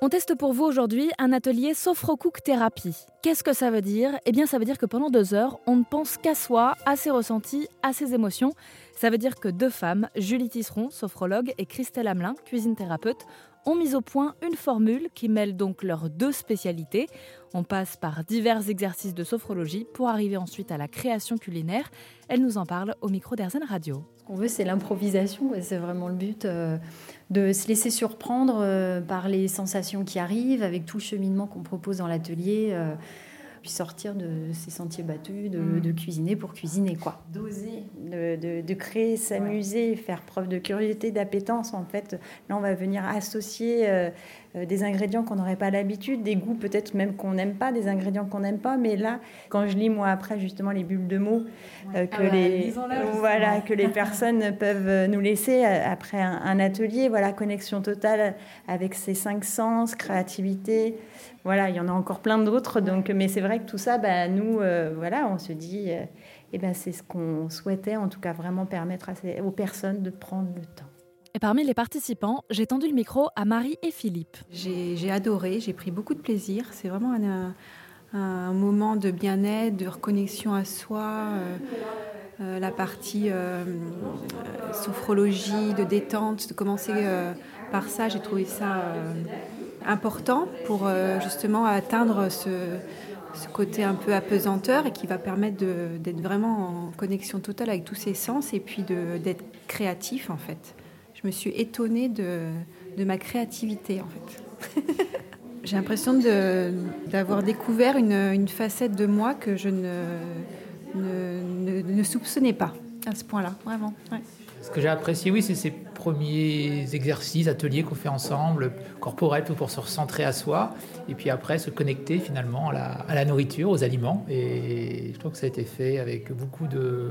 On teste pour vous aujourd'hui un atelier Sophrocook Thérapie. Qu'est-ce que ça veut dire? Eh bien, ça veut dire que pendant deux heures, on ne pense qu'à soi, à ses ressentis, à ses émotions. Ça veut dire que deux femmes, Julie Tisseron, sophrologue, et Christelle Hamelin, cuisine thérapeute, ont mis au point une formule qui mêle donc leurs deux spécialités. On passe par divers exercices de sophrologie pour arriver ensuite à la création culinaire. Elle nous en parle au micro d'Airzen Radio. Ce qu'on veut, c'est l'improvisation, c'est vraiment le but euh, de se laisser surprendre euh, par les sensations qui arrivent, avec tout le cheminement qu'on propose dans l'atelier. Euh, puis sortir de ces sentiers battus, de, mm. cuisiner pour cuisiner, quoi. D'oser, de, créer, s'amuser, faire preuve de curiosité, d'appétence. En fait, là, on va venir associer euh, euh, des ingrédients qu'on n'aurait pas l'habitude, des goûts peut-être même qu'on n'aime pas, des ingrédients qu'on n'aime pas. Mais là, quand je lis moi après justement les bulles de mots euh, que ah les voilà que les personnes peuvent nous laisser après un, un, atelier, voilà connexion totale avec ces cinq sens, créativité. Voilà, il y en a encore plein d'autres. Donc, mais c'est vrai que tout ça, bah, nous, euh, voilà, on se dit, euh, eh ben, c'est ce qu'on souhaitait, en tout cas, vraiment permettre aux personnes de prendre le temps. Et parmi les participants, j'ai tendu le micro à Marie et Philippe. J'ai adoré, j'ai pris beaucoup de plaisir. C'est vraiment un, moment de bien-être, de reconnexion à soi. Euh, la partie sophrologie, de détente, de commencer par ça, j'ai trouvé ça important pour euh, justement atteindre ce, côté un peu apesanteur et qui va permettre d'être vraiment en connexion totale avec tous ses sens et puis d'être créatif en fait. Je me suis étonnée de, ma créativité en fait. J'ai l'impression d'avoir découvert une, facette de moi que je ne, ne, soupçonnais pas à ce point-là, vraiment. Ce que j'ai apprécié, oui, c'est ces premiers exercices, ateliers qu'on fait ensemble, corporels, pour se recentrer à soi, et puis après se connecter finalement à la, nourriture, aux aliments. Et je trouve que ça a été fait avec beaucoup de,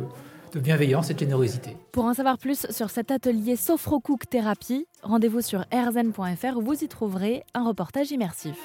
bienveillance et de générosité. Pour en savoir plus sur cet atelier Sophrocook Thérapie, rendez-vous sur rzn.fr où vous y trouverez un reportage immersif.